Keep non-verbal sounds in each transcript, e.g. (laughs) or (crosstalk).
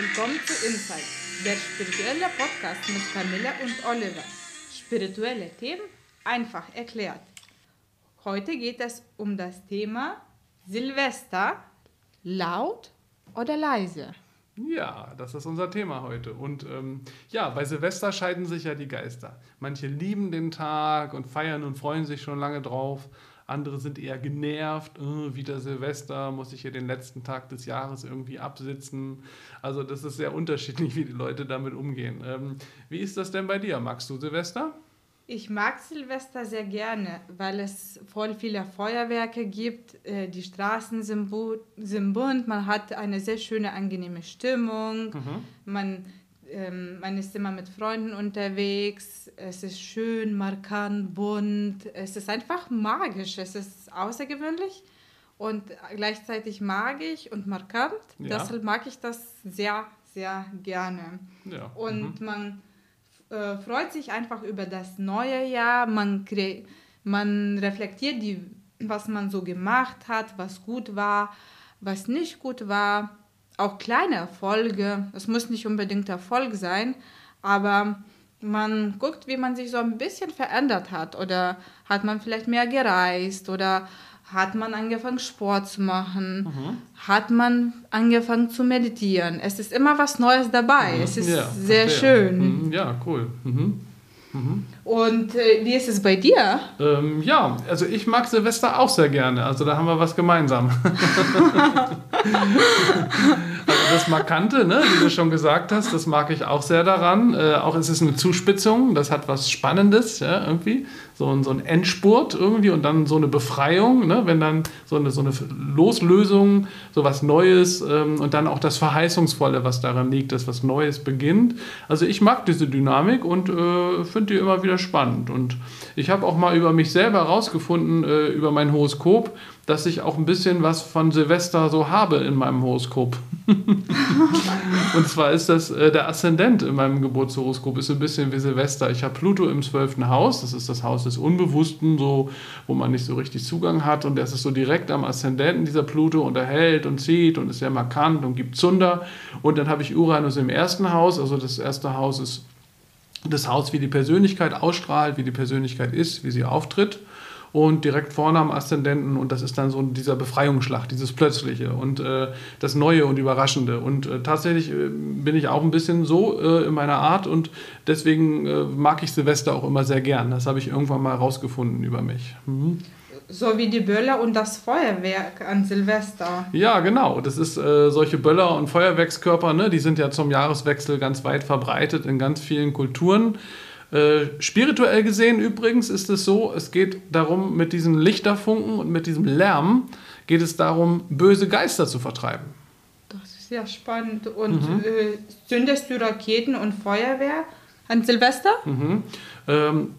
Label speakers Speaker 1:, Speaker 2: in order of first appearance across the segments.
Speaker 1: Willkommen zu Insight, der spirituelle Podcast mit Camilla und Oliver. Spirituelle Themen einfach erklärt. Heute geht es um das Thema Silvester, laut oder leise.
Speaker 2: Ja, das ist unser Thema heute. Und ähm, ja, bei Silvester scheiden sich ja die Geister. Manche lieben den Tag und feiern und freuen sich schon lange drauf. Andere sind eher genervt, oh, wieder Silvester, muss ich hier den letzten Tag des Jahres irgendwie absitzen. Also das ist sehr unterschiedlich, (laughs) wie die Leute damit umgehen. Ähm, wie ist das denn bei dir? Magst du Silvester?
Speaker 1: Ich mag Silvester sehr gerne, weil es voll viele Feuerwerke gibt. Äh, die Straßen sind, bunt, man hat eine sehr schöne, angenehme Stimmung. Mhm. Man ähm, man ist immer mit Freunden unterwegs, es ist schön, markant, bunt, es ist einfach magisch, es ist außergewöhnlich und gleichzeitig magisch und markant. Ja. Deshalb mag ich das sehr, sehr gerne. Ja. Und mhm. man äh, freut sich einfach über das neue Jahr, man, man reflektiert, die, was man so gemacht hat, was gut war, was nicht gut war auch kleine Erfolge. Es muss nicht unbedingt Erfolg sein, aber man guckt, wie man sich so ein bisschen verändert hat oder hat man vielleicht mehr gereist oder hat man angefangen Sport zu machen, mhm. hat man angefangen zu meditieren. Es ist immer was Neues dabei. Mhm. Es ist ja, sehr verstehe. schön.
Speaker 2: Mhm. Ja, cool. Mhm.
Speaker 1: Und äh, wie ist es bei dir?
Speaker 2: Ähm, ja, also ich mag Silvester auch sehr gerne. Also da haben wir was gemeinsam. (laughs) also das Markante, ne, wie du schon gesagt hast, das mag ich auch sehr daran. Äh, auch es ist eine Zuspitzung, das hat was Spannendes, ja, irgendwie so ein, so ein Endspurt irgendwie und dann so eine Befreiung, ne? wenn dann so eine, so eine Loslösung, so was Neues ähm, und dann auch das Verheißungsvolle, was daran liegt, dass was Neues beginnt. Also ich mag diese Dynamik und äh, finde die immer wieder spannend. Und ich habe auch mal über mich selber herausgefunden, äh, über mein Horoskop, dass ich auch ein bisschen was von Silvester so habe in meinem Horoskop. (laughs) und zwar ist das äh, der Aszendent in meinem Geburtshoroskop, ist ein bisschen wie Silvester. Ich habe Pluto im zwölften Haus, das ist das Haus des Unbewussten, so, wo man nicht so richtig Zugang hat. Und das ist so direkt am Aszendenten, dieser Pluto, und er hält und zieht und ist sehr markant und gibt Zunder. Und dann habe ich Uranus im ersten Haus, also das erste Haus ist das Haus, wie die Persönlichkeit ausstrahlt, wie die Persönlichkeit ist, wie sie auftritt und direkt vorne am Aszendenten und das ist dann so dieser Befreiungsschlag, dieses Plötzliche und äh, das Neue und Überraschende. Und äh, tatsächlich äh, bin ich auch ein bisschen so äh, in meiner Art und deswegen äh, mag ich Silvester auch immer sehr gern. Das habe ich irgendwann mal rausgefunden über mich. Mhm.
Speaker 1: So wie die Böller und das Feuerwerk an Silvester.
Speaker 2: Ja, genau. Das ist äh, solche Böller und Feuerwerkskörper, ne, die sind ja zum Jahreswechsel ganz weit verbreitet in ganz vielen Kulturen. Äh, spirituell gesehen übrigens ist es so, es geht darum, mit diesen Lichterfunken und mit diesem Lärm geht es darum, böse Geister zu vertreiben.
Speaker 1: Das ist ja spannend. Und mhm. äh, zündest du Raketen und Feuerwehr an Silvester?
Speaker 2: Mhm. Ähm,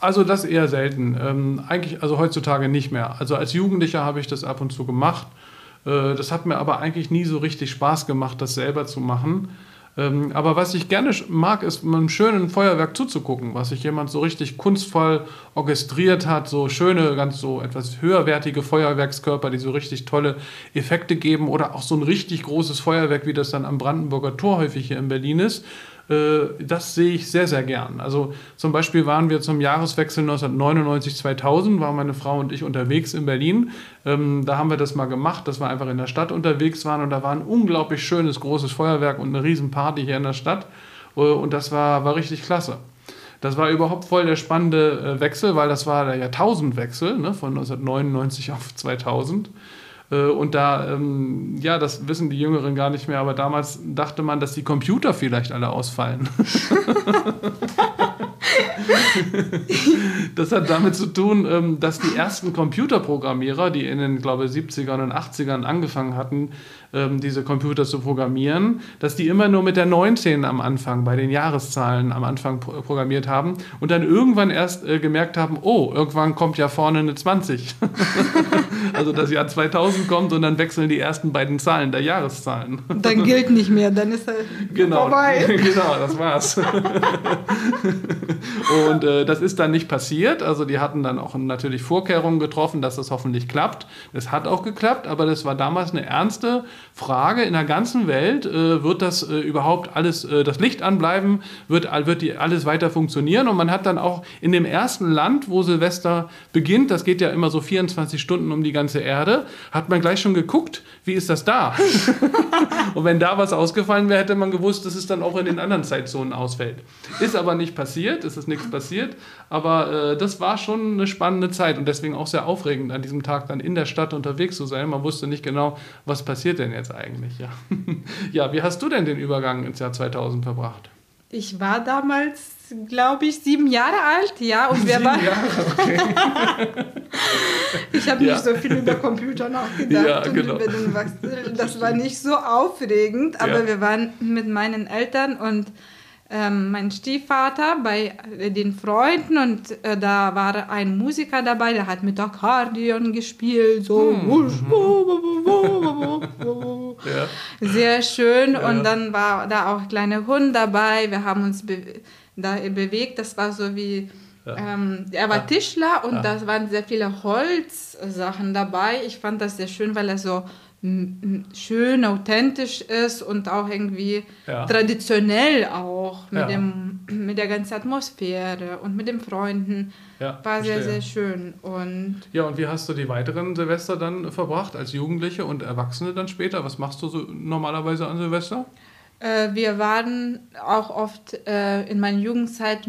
Speaker 2: also das eher selten. Ähm, eigentlich, also heutzutage nicht mehr. Also als Jugendlicher habe ich das ab und zu gemacht. Äh, das hat mir aber eigentlich nie so richtig Spaß gemacht, das selber zu machen. Ähm, aber was ich gerne mag, ist einem schönen Feuerwerk zuzugucken, was sich jemand so richtig kunstvoll orchestriert hat, so schöne, ganz so etwas höherwertige Feuerwerkskörper, die so richtig tolle Effekte geben oder auch so ein richtig großes Feuerwerk, wie das dann am Brandenburger Tor häufig hier in Berlin ist das sehe ich sehr, sehr gern. Also zum Beispiel waren wir zum Jahreswechsel 1999-2000, waren meine Frau und ich unterwegs in Berlin. Ähm, da haben wir das mal gemacht, dass wir einfach in der Stadt unterwegs waren und da war ein unglaublich schönes, großes Feuerwerk und eine Riesenparty hier in der Stadt. Äh, und das war, war richtig klasse. Das war überhaupt voll der spannende äh, Wechsel, weil das war der Jahrtausendwechsel ne, von 1999 auf 2000. Äh, und da, ähm, ja, das wissen die Jüngeren gar nicht mehr, aber damals dachte man, dass die Computer vielleicht alle ausfallen. (laughs) das hat damit zu tun, ähm, dass die ersten Computerprogrammierer, die in den, glaube ich, 70ern und 80ern angefangen hatten, ähm, diese Computer zu programmieren, dass die immer nur mit der 19 am Anfang, bei den Jahreszahlen am Anfang programmiert haben und dann irgendwann erst äh, gemerkt haben, oh, irgendwann kommt ja vorne eine 20. (laughs) also das Jahr 2000 kommt und dann wechseln die ersten beiden Zahlen der Jahreszahlen.
Speaker 1: Dann gilt nicht mehr, dann ist er
Speaker 2: genau, vorbei. (laughs) Genau, das war's. Und äh, das ist dann nicht passiert. Also die hatten dann auch natürlich Vorkehrungen getroffen, dass das hoffentlich klappt. Es hat auch geklappt, aber das war damals eine ernste Frage. In der ganzen Welt äh, wird das äh, überhaupt alles, äh, das Licht anbleiben, wird, wird die, alles weiter funktionieren. Und man hat dann auch in dem ersten Land, wo Silvester beginnt, das geht ja immer so 24 Stunden um die ganze Erde, hat man gleich schon geguckt, wie ist das da? (laughs) und wenn da was ausgefallen wäre, hätte man gewusst, dass es dann auch in den anderen Zeitzonen ausfällt. Ist aber nicht passiert, es ist nichts passiert, aber äh, das war schon eine spannende Zeit und deswegen auch sehr aufregend, an diesem Tag dann in der Stadt unterwegs zu sein. Man wusste nicht genau, was passiert denn jetzt eigentlich. Ja, (laughs) ja wie hast du denn den Übergang ins Jahr 2000 verbracht?
Speaker 1: Ich war damals, glaube ich, sieben Jahre alt, ja, und wir sieben waren. Jahre, okay. (laughs) ich habe ja. nicht so viel über Computer nachgedacht. Ja, genau. (laughs) das war nicht so aufregend, aber ja. wir waren mit meinen Eltern und ähm, mein Stiefvater bei den Freunden und äh, da war ein Musiker dabei, der hat mit Akkordeon gespielt, so hm. Ja. sehr schön ja. und dann war da auch kleine Hund dabei, wir haben uns be da bewegt, das war so wie ja. Ähm, er war Tischler und da waren sehr viele Holzsachen dabei. Ich fand das sehr schön, weil er so schön, authentisch ist und auch irgendwie ja. traditionell auch mit, ja. dem, mit der ganzen Atmosphäre und mit den Freunden. Ja, War sehr, sehr schön. Und
Speaker 2: ja, und wie hast du die weiteren Silvester dann verbracht, als Jugendliche und Erwachsene dann später? Was machst du so normalerweise an Silvester?
Speaker 1: Äh, wir waren auch oft äh, in meiner Jugendzeit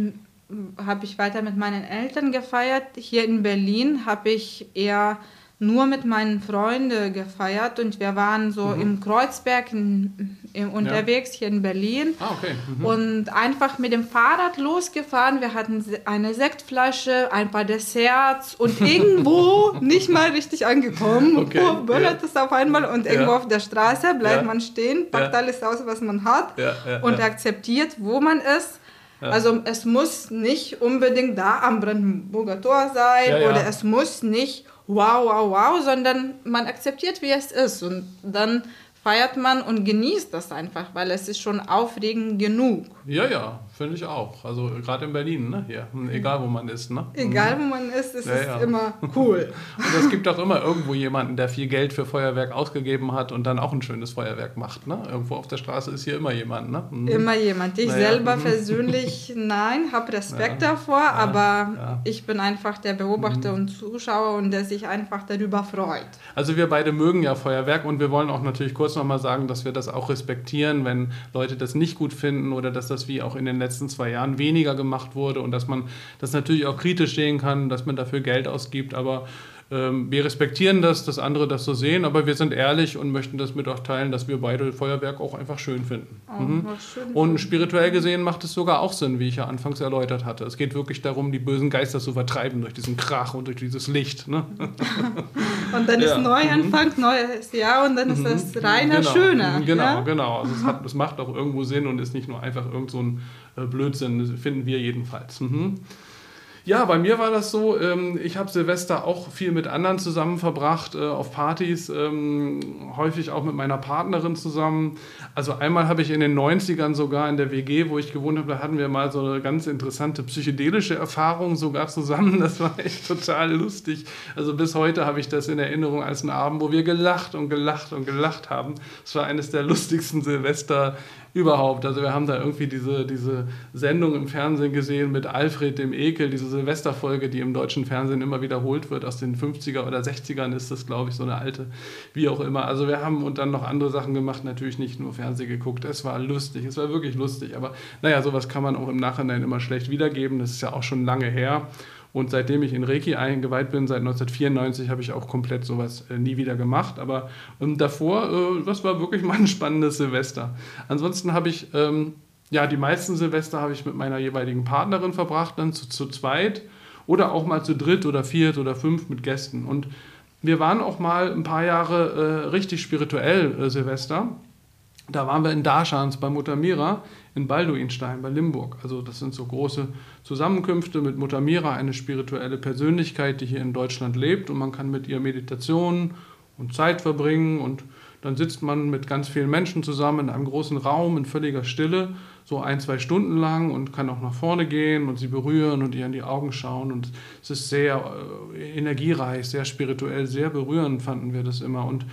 Speaker 1: habe ich weiter mit meinen Eltern gefeiert. Hier in Berlin habe ich eher nur mit meinen Freunden gefeiert und wir waren so mhm. im Kreuzberg in, in, unterwegs ja. hier in Berlin ah, okay. mhm. und einfach mit dem Fahrrad losgefahren. Wir hatten eine Sektflasche, ein paar Desserts und (laughs) irgendwo nicht mal richtig angekommen. (laughs) Okay. Oh, böllert ja. es auf einmal und irgendwo ja. auf der Straße bleibt man stehen, packt alles aus, was man hat und akzeptiert, wo man ist. Also es muss nicht unbedingt da am Brandenburger Tor sein oder es muss nicht wow, wow, wow, sondern man akzeptiert, wie es ist. Und dann feiert man und genießt das einfach, weil es ist schon aufregend genug.
Speaker 2: Ja, ja, finde ich auch. Also gerade in Berlin, ne? Hier, egal wo man ist, ne?
Speaker 1: Egal wo man ist, ist ja, es ja. immer (laughs) cool.
Speaker 2: und es gibt auch immer irgendwo jemanden, der viel Geld für Feuerwerk ausgegeben hat und dann auch ein schönes Feuerwerk macht, ne? Irgendwo auf der Straße ist hier immer jemand, ne?
Speaker 1: Mhm. Immer jemand. Ich naja. selber mhm. persönlich, (laughs) nein, habe Respekt ja. davor, aber ich bin einfach der Beobachter mhm. und Zuschauer und der sich einfach darüber freut.
Speaker 2: Also wir beide mögen ja Feuerwerk und wir wollen auch natürlich kurz kurz nochmal sagen, dass wir das auch respektieren, wenn Leute das nicht gut finden oder dass das wie auch in den letzten zwei Jahren weniger gemacht wurde und dass man das natürlich auch kritisch sehen kann, dass man dafür Geld ausgibt. Aber wir respektieren das, dass andere das so sehen, aber wir sind ehrlich und möchten das mit euch teilen, dass wir beide Feuerwerk auch einfach schön finden. Oh, mhm. schön und spirituell gesehen macht es sogar auch Sinn, wie ich ja anfangs erläutert hatte. Es geht wirklich darum, die bösen Geister zu vertreiben durch diesen Krach und durch dieses Licht. Ne? (laughs)
Speaker 1: und dann ja. ist Neuanfang, mhm. neues Jahr und dann ist das mhm. reiner,
Speaker 2: genau.
Speaker 1: schöner.
Speaker 2: Genau, ja? genau. Also es, hat, es macht auch irgendwo Sinn und ist nicht nur einfach irgend so ein äh, Blödsinn, finden wir jedenfalls. Mhm. Ja, bei mir war das so, ähm, ich habe Silvester auch viel mit anderen zusammen verbracht, äh, auf Partys, ähm, häufig auch mit meiner Partnerin zusammen. Also einmal habe ich in den 90ern sogar in der WG, wo ich gewohnt habe, da hatten wir mal so eine ganz interessante psychedelische Erfahrung sogar zusammen. Das war echt total lustig. Also bis heute habe ich das in Erinnerung als einen Abend, wo wir gelacht und gelacht und gelacht haben. Es war eines der lustigsten Silvester überhaupt. Also wir haben da irgendwie diese, diese Sendung im Fernsehen gesehen mit Alfred dem Ekel, diese Silvesterfolge, die im deutschen Fernsehen immer wiederholt wird. Aus den 50er oder 60ern ist das, glaube ich, so eine alte, wie auch immer. Also wir haben und dann noch andere Sachen gemacht, natürlich nicht nur Fernsehen geguckt. Es war lustig, es war wirklich lustig. Aber naja, sowas kann man auch im Nachhinein immer schlecht wiedergeben. Das ist ja auch schon lange her. Und seitdem ich in Reiki eingeweiht bin, seit 1994, habe ich auch komplett sowas äh, nie wieder gemacht. Aber ähm, davor, äh, das war wirklich (laughs) mal ein spannendes Silvester. Ansonsten habe ich, ähm, ja, die meisten Silvester habe ich mit meiner jeweiligen Partnerin verbracht, dann zu, zu zweit oder auch mal zu dritt oder viert oder fünf mit Gästen. Und wir waren auch mal ein paar Jahre äh, richtig spirituell äh, Silvester. Da waren wir in Darschans bei Mutter Mira in Balduinstein bei Limburg. Also das sind so große Zusammenkünfte mit Mutter Mira, eine spirituelle Persönlichkeit, die hier in Deutschland lebt und man kann mit ihr Meditationen und Zeit verbringen und dann sitzt man mit ganz vielen Menschen zusammen in einem großen Raum in völliger Stille. so ein, zwei Stunden lang und kann auch nach vorne gehen und sie berühren und ihr in die Augen schauen. Und es ist sehr äh, energiereich, sehr spirituell, sehr berührend fanden wir das immer. Und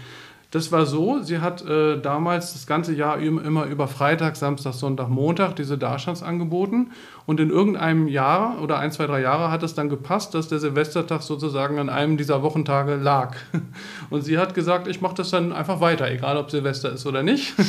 Speaker 2: das war so, sie hat äh, damals das ganze Jahr immer über Freitag, Samstag, Sonntag, Montag diese Darstands angeboten. Und in irgendeinem Jahr oder ein, zwei, drei Jahre hat es dann gepasst, dass der Silvestertag sozusagen an einem dieser Wochentage lag. (laughs) Und sie hat gesagt, ich mache das dann einfach weiter, egal ob Silvester ist oder nicht. (laughs)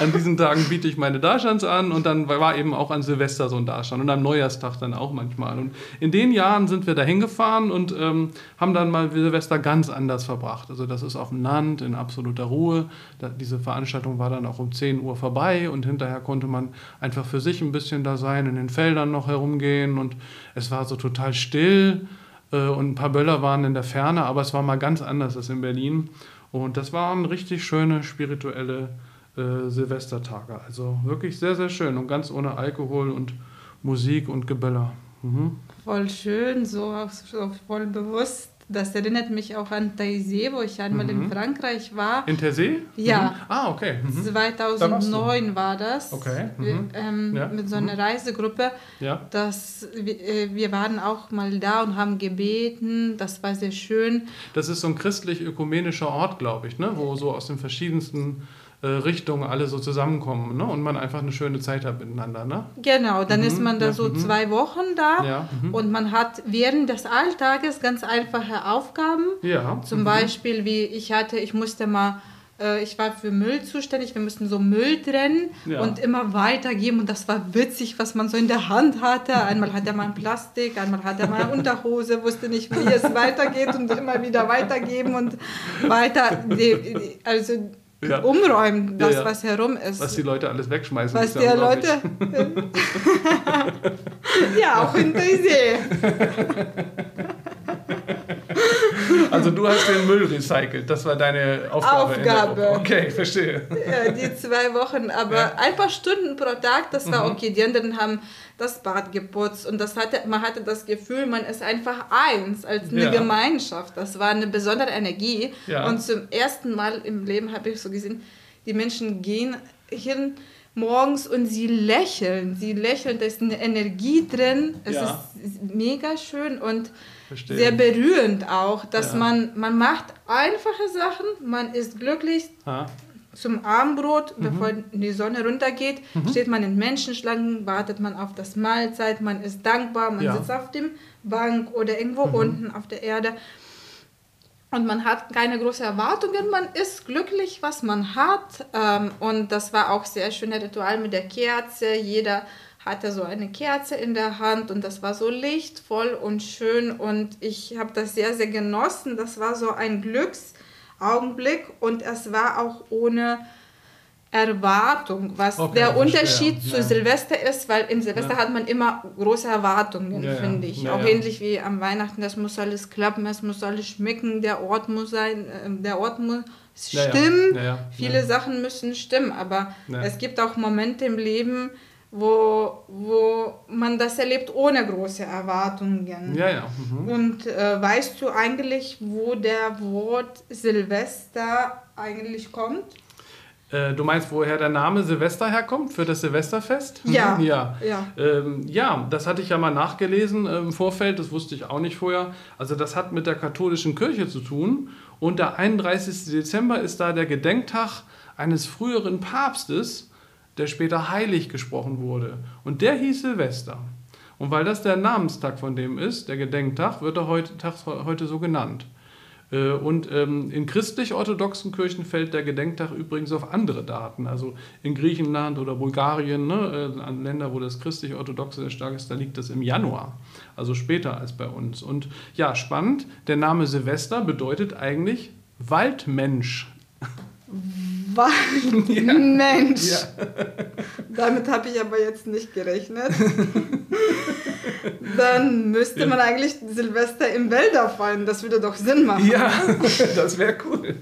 Speaker 2: an diesen Tagen biete ich meine Darstands an und dann war eben auch an Silvester so ein Darstand und am Neujahrstag dann auch manchmal. Und in den Jahren sind wir da hingefahren und ähm, haben dann mal Silvester ganz anders verbracht. Also das ist auf dem Land in absoluter Ruhe. Da, diese Veranstaltung war dann auch um 10 Uhr vorbei und hinterher konnte man einfach für sich ein bisschen da sein, in den Feldern noch herumgehen und es war so total still äh, und ein paar Böller waren in der Ferne, aber es war mal ganz anders als in Berlin. Und das waren richtig schöne spirituelle äh, Silvestertage. Also wirklich sehr, sehr schön und ganz ohne Alkohol und Musik und Geböller. Mhm.
Speaker 1: Voll schön, so, so voll bewusst das erinnert mich auch an Taizé, wo ich einmal mhm. in Frankreich war.
Speaker 2: In Taizé?
Speaker 1: Ja.
Speaker 2: Mhm. Ah, okay.
Speaker 1: Mhm. 2009 da war das.
Speaker 2: Okay.
Speaker 1: Wir, mhm. ähm, ja. Mit so einer mhm. Reisegruppe.
Speaker 2: Ja.
Speaker 1: Das, wir, äh, wir waren auch mal da und haben gebeten. Das war sehr schön.
Speaker 2: Das ist so ein christlich-ökumenischer Ort, glaube ich, ne? wo so aus den verschiedensten Richtungen alle so zusammenkommen ne? und man einfach eine schöne Zeit hat miteinander. Ne?
Speaker 1: Genau, dann mhm, ist man da ja, so mhm. zwei Wochen da
Speaker 2: ja,
Speaker 1: mhm. und man hat während des Alltages ganz einfache Aufgaben.
Speaker 2: Ja,
Speaker 1: Zum mhm. Beispiel, wie ich hatte, ich musste mal äh, ich war für Müll zuständig, wir mussten so Müll trennen ja. und immer weitergeben und das war witzig, was man so in der Hand hatte. Einmal hatte man Plastik, einmal hatte man Unterhose, wusste nicht, wie es weitergeht und immer wieder weitergeben und weiter. Also ja. umräumen, das, ja, was herum ist.
Speaker 2: Was die Leute alles wegschmeißen.
Speaker 1: Was die Leute. (laughs) ja, auch in der See.
Speaker 2: Also du hast den Müll recycelt, das war deine Aufgabe.
Speaker 1: Aufgabe.
Speaker 2: Okay, verstehe.
Speaker 1: Ja, die zwei Wochen, aber ja. ein paar Stunden pro Tag, das war mhm. okay. Die anderen haben das Bad geputzt und das hatte, man hatte das Gefühl, man ist einfach eins, als eine ja. Gemeinschaft. Das war eine besondere Energie.
Speaker 2: Ja.
Speaker 1: Und zum ersten Mal im Leben habe ich so gesehen, die Menschen gehen hin morgens und sie lächeln. Sie lächeln, da ist eine Energie drin. Es ja. ist mega schön und Verstehen. sehr berührend auch, dass ja. man, man macht einfache Sachen, man ist glücklich. Ha. Zum Abendbrot, mhm. bevor die Sonne runtergeht, mhm. steht man in Menschenschlangen, wartet man auf das Mahlzeit, man ist dankbar, man ja. sitzt auf dem Bank oder irgendwo mhm. unten auf der Erde und man hat keine großen Erwartungen, man ist glücklich, was man hat. Ähm, und das war auch sehr schönes Ritual mit der Kerze. Jeder hatte so eine Kerze in der Hand und das war so lichtvoll und schön und ich habe das sehr, sehr genossen. Das war so ein Glücksaugenblick und es war auch ohne Erwartung, was okay, der Unterschied zu ja. Silvester ist, weil in Silvester ja. hat man immer große Erwartungen, ja, finde ich. Auch ähnlich wie am Weihnachten, das muss alles klappen, es muss alles schmecken, der Ort muss sein, äh, der Ort muss stimmen, viele Sachen müssen stimmen, aber es gibt auch Momente im Leben, wo, wo man das erlebt ohne große Erwartungen.
Speaker 2: Ja, ja.
Speaker 1: Mhm. Und äh, weißt du eigentlich, wo der Wort Silvester eigentlich kommt?
Speaker 2: Äh, du meinst, woher der Name Silvester herkommt für das Silvesterfest?
Speaker 1: Ja.
Speaker 2: ja.
Speaker 1: Ja.
Speaker 2: Ähm, ja, das hatte ich ja mal nachgelesen äh, im Vorfeld, das wusste ich auch nicht vorher. Also das hat mit der katholischen Kirche zu tun. Und der 31. Dezember ist da der Gedenktag eines früheren Papstes, der später heilig gesprochen wurde. Und der hieß Silvester. Und weil das der Namenstag von dem ist, der Gedenktag, wird er heute, Tag, heute so genannt. Äh, und ähm, in christlich-orthodoxen Kirchen fällt der Gedenktag übrigens auf andere Daten. Also in Griechenland oder Bulgarien, ne, äh, an Länder, wo das christlich-orthodoxe sehr stark ist, da liegt das im Januar. Also später als bei uns. Und ja, spannend, der Name Silvester bedeutet eigentlich Waldmensch. (laughs)
Speaker 1: Waldmensch. (laughs) Ja. Damit habe ich aber jetzt nicht gerechnet. (laughs) dann müsste ja. man eigentlich Silvester im Wälder feiern. Das würde doch Sinn machen.
Speaker 2: Ja, das wäre cool.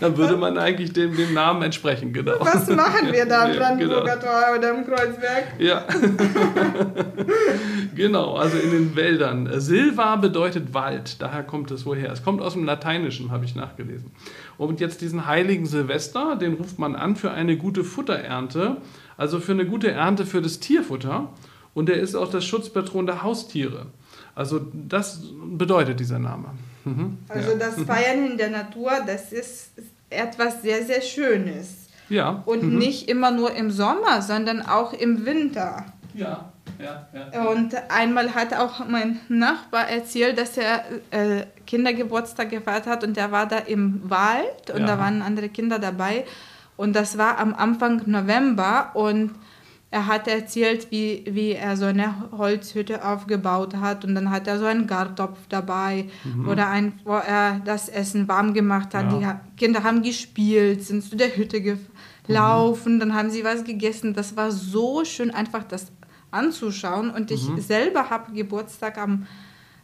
Speaker 2: Dann würde man eigentlich dem, dem Namen entsprechen, genau.
Speaker 1: Was machen wir da am Brandenburger genau. Tor oder im Kreuzberg?
Speaker 2: Ja. genau, also in den Wäldern. Silva bedeutet Wald, daher kommt es woher. Es kommt aus dem Lateinischen, habe ich nachgelesen. Und jetzt diesen heiligen Silvester, den ruft man an für eine gute Futterernte, also für eine gute Ernte für das Tierfutter. Und er ist auch das Schutzpatron der Haustiere. Also das bedeutet dieser Name.
Speaker 1: Mhm. Also ja. das Feiern in der Natur, das ist etwas sehr, sehr Schönes.
Speaker 2: Ja.
Speaker 1: Und mhm. nicht immer nur im Sommer, sondern auch im Winter.
Speaker 2: Ja. Ja, ja.
Speaker 1: Und einmal hat auch mein Nachbar erzählt, dass er äh, Kindergeburtstag gefeiert hat und er war da im Wald und ja. da waren andere Kinder dabei. Und das war am Anfang November und er hat erzählt, wie, wie er so eine Holzhütte aufgebaut hat und dann hat er so einen Gartopf dabei mhm. oder ein, wo er das Essen warm gemacht hat. Ja. Die Kinder haben gespielt, sind zu der Hütte gelaufen, mhm. dann haben sie was gegessen. Das war so schön, einfach das anzuschauen. Und ich mhm. selber habe Geburtstag am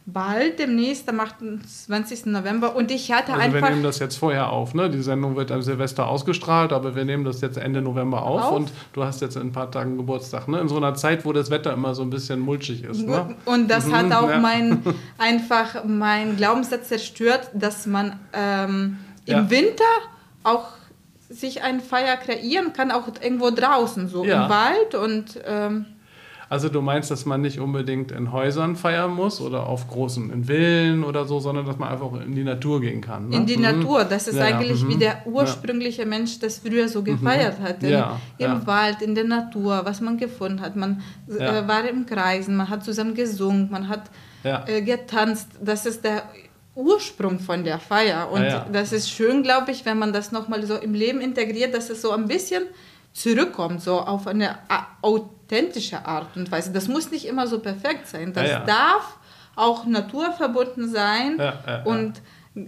Speaker 1: bald demnächst, am 28. November. Und ich hatte
Speaker 2: also
Speaker 1: einfach.
Speaker 2: Wir nehmen das jetzt vorher auf, ne? Die Sendung wird am Silvester ausgestrahlt, aber wir nehmen das jetzt Ende November auf, auf? und du hast jetzt in ein paar Tagen Geburtstag, ne? In so einer Zeit, wo das Wetter immer so ein bisschen mulchig ist. Ne?
Speaker 1: Und das mhm, hat auch ja. mein, (laughs) einfach meinen Glaubenssatz zerstört, dass man ähm, im ja. Winter auch sich eine Feier kreieren kann, auch irgendwo draußen, so ja. im Wald und. Ähm,
Speaker 2: also du meinst, dass man nicht unbedingt in Häusern feiern muss oder auf großen in Villen oder so, sondern dass man einfach in die Natur gehen kann.
Speaker 1: Ne? In die mhm. Natur. Das ist ja, eigentlich ja. wie mhm. der ursprüngliche ja. Mensch das früher so gefeiert mhm. hat. In, Im Wald, in der Natur, was man gefunden hat. Man äh, war im Kreisen, man hat zusammen gesungen, man hat äh, getanzt. Das ist der Ursprung von der Feier. Und das ist schön, glaube ich, wenn man das nochmal so im Leben integriert, dass es so ein bisschen zurückkommt, so auf eine authentische Art und Weise. Das muss nicht immer so perfekt sein. Das ja, ja. darf auch naturverbunden sein ja, und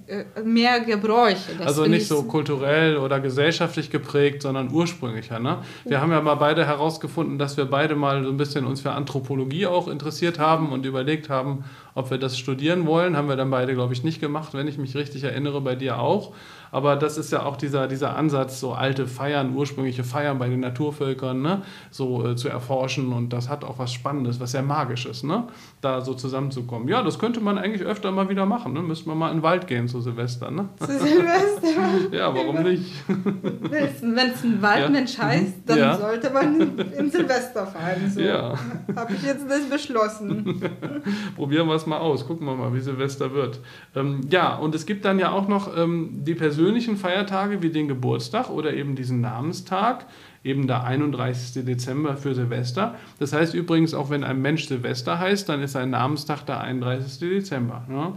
Speaker 1: äh, mehr Gebräuche.
Speaker 2: Das also nicht so kulturell oder gesellschaftlich geprägt, sondern ursprünglicher. Ne? Wir haben ja mal beide herausgefunden, dass wir beide mal so ein bisschen uns für Anthropologie auch interessiert haben und überlegt haben, ob wir das studieren wollen. Haben wir dann beide, glaube ich, nicht gemacht, wenn ich mich richtig erinnere, bei dir auch. Aber das ist ja auch dieser, dieser Ansatz, so alte Feiern, ursprüngliche Feiern bei den Naturvölkern, ne? so äh, zu erforschen. Und das hat auch was Spannendes, was sehr Magisches, ne? da so zusammenzukommen. Ja, das könnte man eigentlich öfter mal wieder machen. Ne? Müsste man mal in den Wald gehen zu Silvester. Ne?
Speaker 1: Zu Silvester? (laughs)
Speaker 2: ja, warum nicht?
Speaker 1: Wenn es ein Waldmensch ja. heißt, dann ja. sollte man in Silvester feiern. So.
Speaker 2: Ja.
Speaker 1: Habe ich jetzt das beschlossen. (laughs)
Speaker 2: Probieren wir es mal aus. Gucken wir mal, wie Silvester wird. Ähm, ja, und es gibt dann ja auch noch ähm, die Person, persönlichen Feiertage wie den Geburtstag oder eben diesen Namenstag, eben der 31. Dezember für Silvester. Das heißt übrigens, auch wenn ein Mensch Silvester heißt, dann ist sein Namenstag der 31. Dezember. Ne?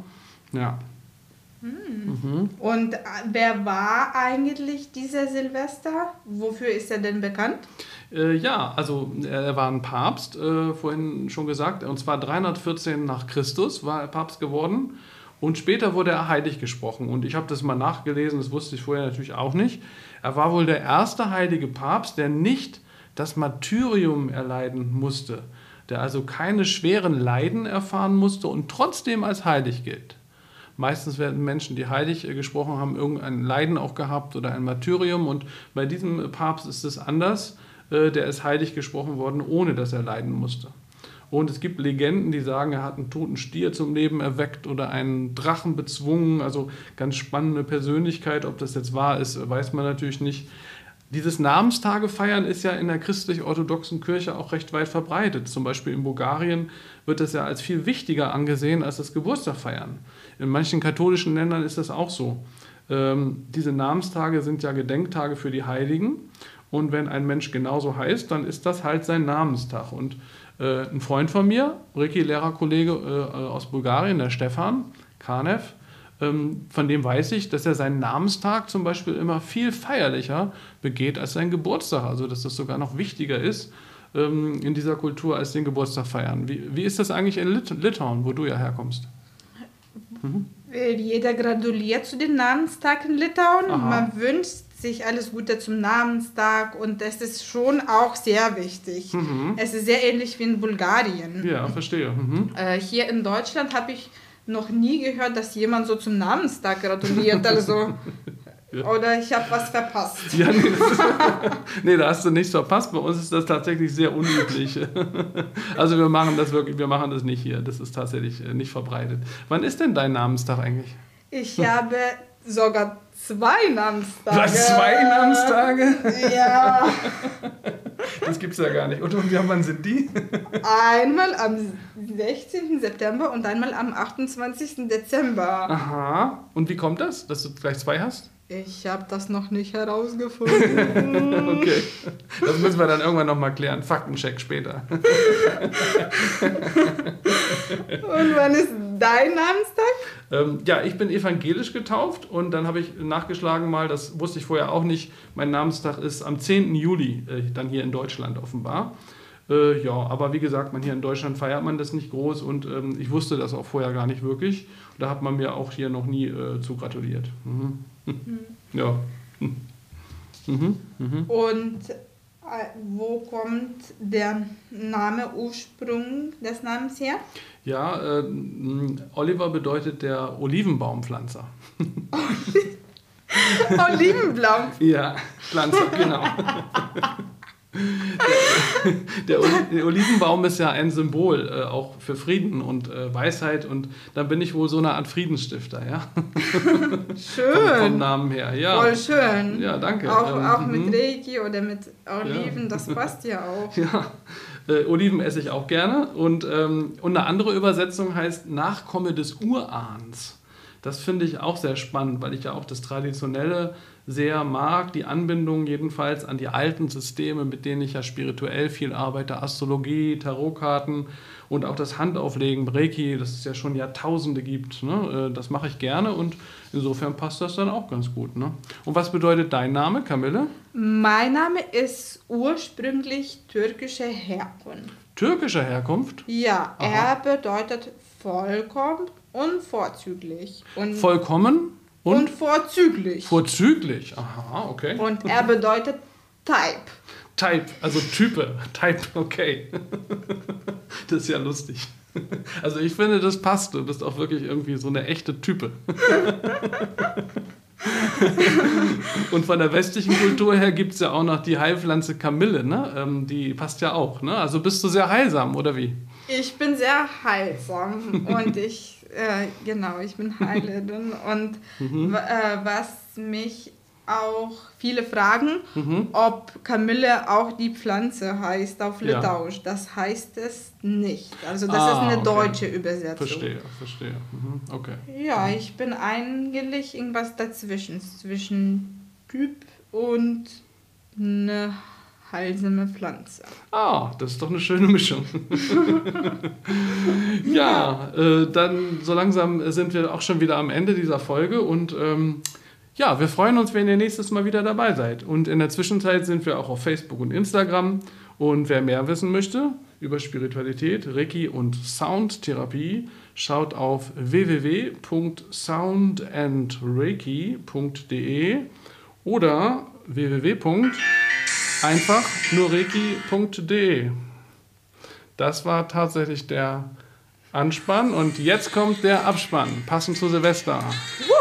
Speaker 2: Ja.
Speaker 1: Hm. Mhm. Und äh, wer war eigentlich dieser Silvester? Wofür ist er denn bekannt?
Speaker 2: Äh, ja, also er war ein Papst, äh, vorhin schon gesagt, und zwar 314 nach Christus war er Papst geworden. Und später wurde er heilig gesprochen. Und ich habe das mal nachgelesen, das wusste ich vorher natürlich auch nicht. Er war wohl der erste heilige Papst, der nicht das Martyrium erleiden musste, der also keine schweren Leiden erfahren musste und trotzdem als heilig gilt. Meistens werden Menschen, die heilig gesprochen haben, irgendein Leiden auch gehabt oder ein Martyrium. Und bei diesem Papst ist es anders. Äh, der ist heilig gesprochen worden, ohne dass er leiden musste. Und es gibt Legenden, die sagen, er hat einen toten Stier zum Leben erweckt oder einen Drachen bezwungen. Also ganz spannende Persönlichkeit. Ob das jetzt wahr ist, weiß man natürlich nicht. Dieses Namenstage feiern ist ja in der christlich-orthodoxen Kirche auch recht weit verbreitet. Zum Beispiel in Bulgarien wird das ja als viel wichtiger angesehen als das Geburtstag feiern. In manchen katholischen Ländern ist das auch so. Ähm, diese Namenstage sind ja Gedenktage für die Heiligen. Und wenn ein Mensch genauso heißt, dann ist das halt sein Namenstag. Und äh, ein Freund von mir, Ricky, Lehrerkollege äh, aus Bulgarien, der Stefan Kanev, ähm, von dem weiß ich, dass er seinen Namenstag zum Beispiel immer viel feierlicher begeht als seinen Geburtstag. Also dass das sogar noch wichtiger ist ähm, in dieser Kultur als den Geburtstag feiern. Wie, wie ist das eigentlich in Lit Litauen, wo du ja herkommst?
Speaker 1: Mhm. Jeder gratuliert zu den Namenstag in Litauen. Aha. Man wünscht sich alles Gute zum Namenstag und das ist schon auch sehr wichtig.
Speaker 2: Mhm.
Speaker 1: Es ist sehr ähnlich wie in Bulgarien.
Speaker 2: Ja, verstehe. Mhm.
Speaker 1: Äh, hier in Deutschland habe ich noch nie gehört, dass jemand so zum Namenstag gratuliert. Also, (laughs) oder ich habe was verpasst.
Speaker 2: Ja, nee, ist, (laughs) nee, da hast du nichts verpasst. Bei uns ist das tatsächlich sehr unüblich. (laughs) Also wir machen das wirklich, wir machen das nicht hier. Das ist tatsächlich äh, nicht verbreitet. Wann ist denn dein Namenstag eigentlich?
Speaker 1: Ich habe sogar zwei Namenstage.
Speaker 2: Was, zwei Namenstage?
Speaker 1: Ja. (laughs)
Speaker 2: Das gibt's ja gar nicht. Und, und ja, wann sind die?
Speaker 1: Einmal am 16. September und einmal am 28. Dezember.
Speaker 2: Aha. Und wie kommt das, dass du gleich zwei hast?
Speaker 1: Ich habe das noch nicht herausgefunden. (laughs)
Speaker 2: Okay. Das müssen wir dann irgendwann nochmal klären. Faktencheck später. (laughs)
Speaker 1: Und wann ist dein Namenstag?
Speaker 2: Ähm, ja, ich bin evangelisch getauft und dann habe ich nachgeschlagen mal, das wusste ich vorher auch nicht, mein Namenstag ist am 10. Juli, äh, dann hier in Deutschland offenbar. Äh, ja, aber wie gesagt, man hier in Deutschland feiert man das nicht groß und ähm, ich wusste das auch vorher gar nicht wirklich. Da hat man mir auch hier noch nie äh, zu gratuliert. Mhm. Ja. Mhm. Mhm.
Speaker 1: Und äh, wo kommt der Name, Ursprung des Namens her?
Speaker 2: Ja, äh, Oliver bedeutet der Olivenbaumpflanzer. (laughs)
Speaker 1: Olivenblau.
Speaker 2: Ja, Pflanzer, genau. (laughs) (laughs) Der, der, Oli- der Olivenbaum ist ja ein Symbol äh, auch für Frieden und äh, Weisheit und dann bin ich wohl so eine Art Friedensstifter, ja. (laughs) Vom, vom
Speaker 1: Schön.
Speaker 2: Namen her, ja.
Speaker 1: Voll schön.
Speaker 2: Ja, danke.
Speaker 1: Auch,
Speaker 2: Ähm,
Speaker 1: auch
Speaker 2: mhm.
Speaker 1: mit Reiki oder mit Oliven,
Speaker 2: Ja.
Speaker 1: das passt ja auch. (laughs)
Speaker 2: Ja, äh, Oliven esse ich auch gerne. Und, ähm, und eine andere Übersetzung heißt Nachkomme des Urahns. Das finde ich auch sehr spannend, weil ich ja auch das Traditionelle sehr mag, die Anbindung jedenfalls an die alten Systeme, mit denen ich ja spirituell viel arbeite, Astrologie, Tarotkarten und auch das Handauflegen, Reiki, das es ja schon Jahrtausende gibt. Ne? Äh, Das mache ich gerne und insofern passt das dann auch ganz gut. Ne? Und was bedeutet dein Name, Camille?
Speaker 1: Mein Name ist ursprünglich türkischer Herkunft.
Speaker 2: Türkischer Herkunft?
Speaker 1: Ja,
Speaker 2: Aha.
Speaker 1: er bedeutet vollkommen und vorzüglich. Und,
Speaker 2: Vollkommen und,
Speaker 1: und vorzüglich.
Speaker 2: vorzüglich. Aha, okay.
Speaker 1: und er bedeutet Type.
Speaker 2: Type, also Type. Type, okay. (laughs) Das ist ja lustig. Also ich finde, das passt. Du bist auch wirklich irgendwie so eine echte Type. (laughs) Und von der westlichen Kultur her gibt es ja auch noch die Heilpflanze Kamille, ne? Ähm, die passt ja auch, ne? Also bist du sehr heilsam, oder wie?
Speaker 1: Ich bin sehr heilsam und ich, äh, genau, ich bin (laughs) Heilerin und
Speaker 2: Mhm.
Speaker 1: äh, was mich auch viele fragen, ob Kamille auch die Pflanze heißt auf
Speaker 2: Ja.
Speaker 1: Litauisch. Das heißt es nicht. Also das
Speaker 2: Ah,
Speaker 1: ist eine
Speaker 2: okay.
Speaker 1: deutsche Übersetzung.
Speaker 2: Verstehe, verstehe. Mhm, okay.
Speaker 1: Ja, ich bin eigentlich irgendwas dazwischen, zwischen Typ und eine heilsame Pflanze.
Speaker 2: Ah, das ist doch eine schöne Mischung. (laughs) ja, äh, dann so langsam sind wir auch schon wieder am Ende dieser Folge und ähm, ja, wir freuen uns, wenn ihr nächstes Mal wieder dabei seid. Und in der Zwischenzeit sind wir auch auf Facebook und Instagram. Und wer mehr wissen möchte über Spiritualität, Reiki und Soundtherapie, schaut auf www.soundandreiki.de oder www.einfachnurreiki.de. Das war tatsächlich der Anspann und jetzt kommt der Abspann, passend zu Silvester. Haben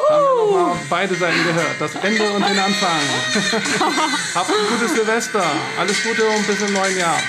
Speaker 2: wir nochmal beide Seiten gehört, das Ende und den Anfang. (laughs) Habt ein gutes Silvester, alles Gute und bis im neuen Jahr.